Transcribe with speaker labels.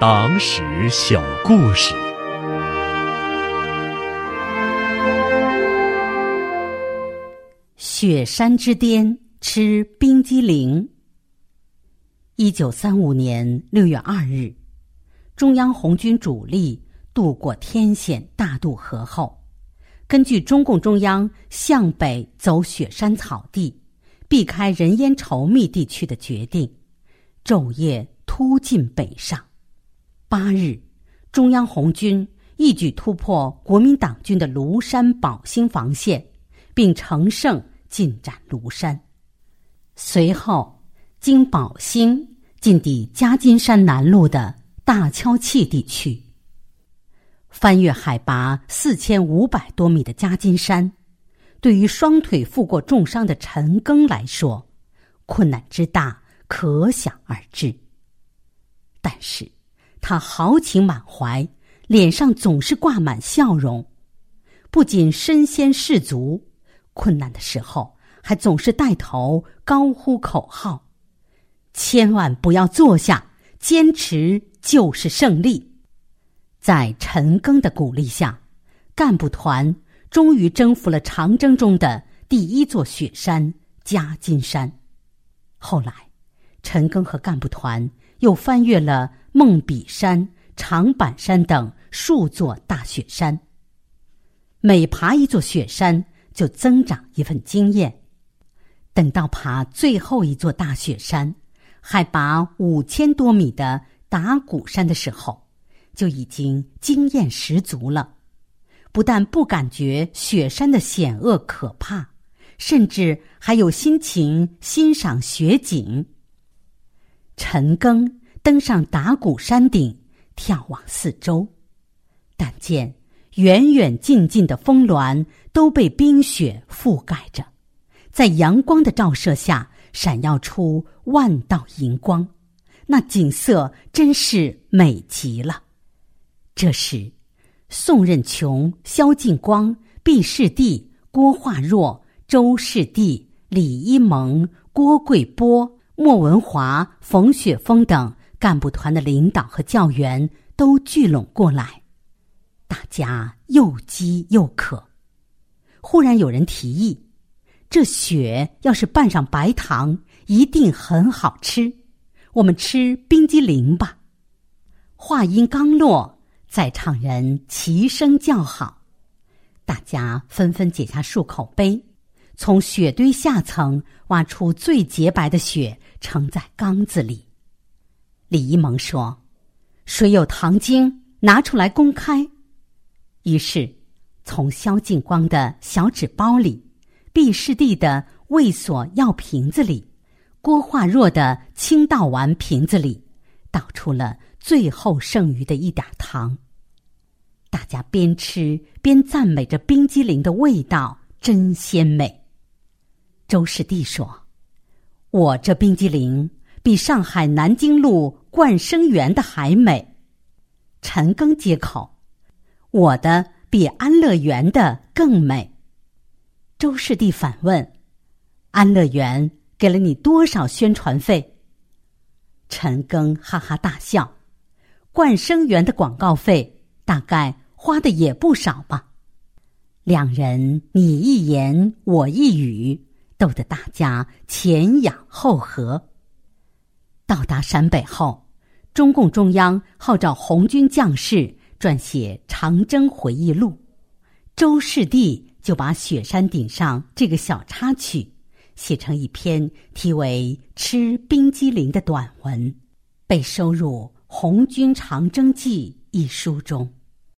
Speaker 1: 党史小故事。
Speaker 2: 雪山之巅吃冰激凌。一九三五年六月二日，中央红军主力渡过天险大渡河后，根据中共中央向北走雪山草地，避开人烟稠密地区的决定，昼夜突进北上。八日，中央红军一举突破国民党军的庐山宝兴防线，并乘胜进占庐山。随后，经宝兴进抵夹金山南麓的大敲器地区。翻越海拔四千五百多米的夹金山，对于双腿负过重伤的陈赓来说，困难之大可想而知。但是。他豪情满怀，脸上总是挂满笑容，不仅身先士卒，困难的时候还总是带头高呼口号：“千万不要坐下，坚持就是胜利。”在陈赓的鼓励下，干部团终于征服了长征中的第一座雪山——夹金山。后来，陈赓和干部团又翻越了。梦比山、长板山等数座大雪山，每爬一座雪山就增长一份经验。等到爬最后一座大雪山，海拔五千多米的打鼓山的时候，就已经经验十足了。不但不感觉雪山的险恶可怕，甚至还有心情欣赏雪景。陈赓。登上打鼓山顶，眺望四周，但见远远近近的峰峦都被冰雪覆盖着，在阳光的照射下，闪耀出万道银光，那景色真是美极了。这时，宋任穷、萧劲光、毕士第、郭化若、周士第、李一蒙、郭贵波、莫文华、冯雪峰等。干部团的领导和教员都聚拢过来，大家又饥又渴。忽然有人提议：“这雪要是拌上白糖，一定很好吃。我们吃冰激凌吧。”话音刚落，在场人齐声叫好，大家纷纷解下漱口杯，从雪堆下层挖出最洁白的雪，盛在缸子里。李一蒙说：“谁有糖精，拿出来公开。”于是，从萧劲光的小纸包里、毕士第的卫所药瓶子里、郭化若的清道丸瓶子里，倒出了最后剩余的一点糖。大家边吃边赞美着冰激凌的味道真鲜美。周士弟说：“我这冰激凌。”比上海南京路冠生园的还美，陈赓接口：“我的比安乐园的更美。”周士第反问：“安乐园给了你多少宣传费？”陈赓哈哈大笑：“冠生园的广告费大概花的也不少吧？”两人你一言我一语，逗得大家前仰后合。到达陕北后，中共中央号召红军将士撰写长征回忆录，周士第就把雪山顶上这个小插曲写成一篇题为《吃冰激凌》的短文，被收入《红军长征记》一书中。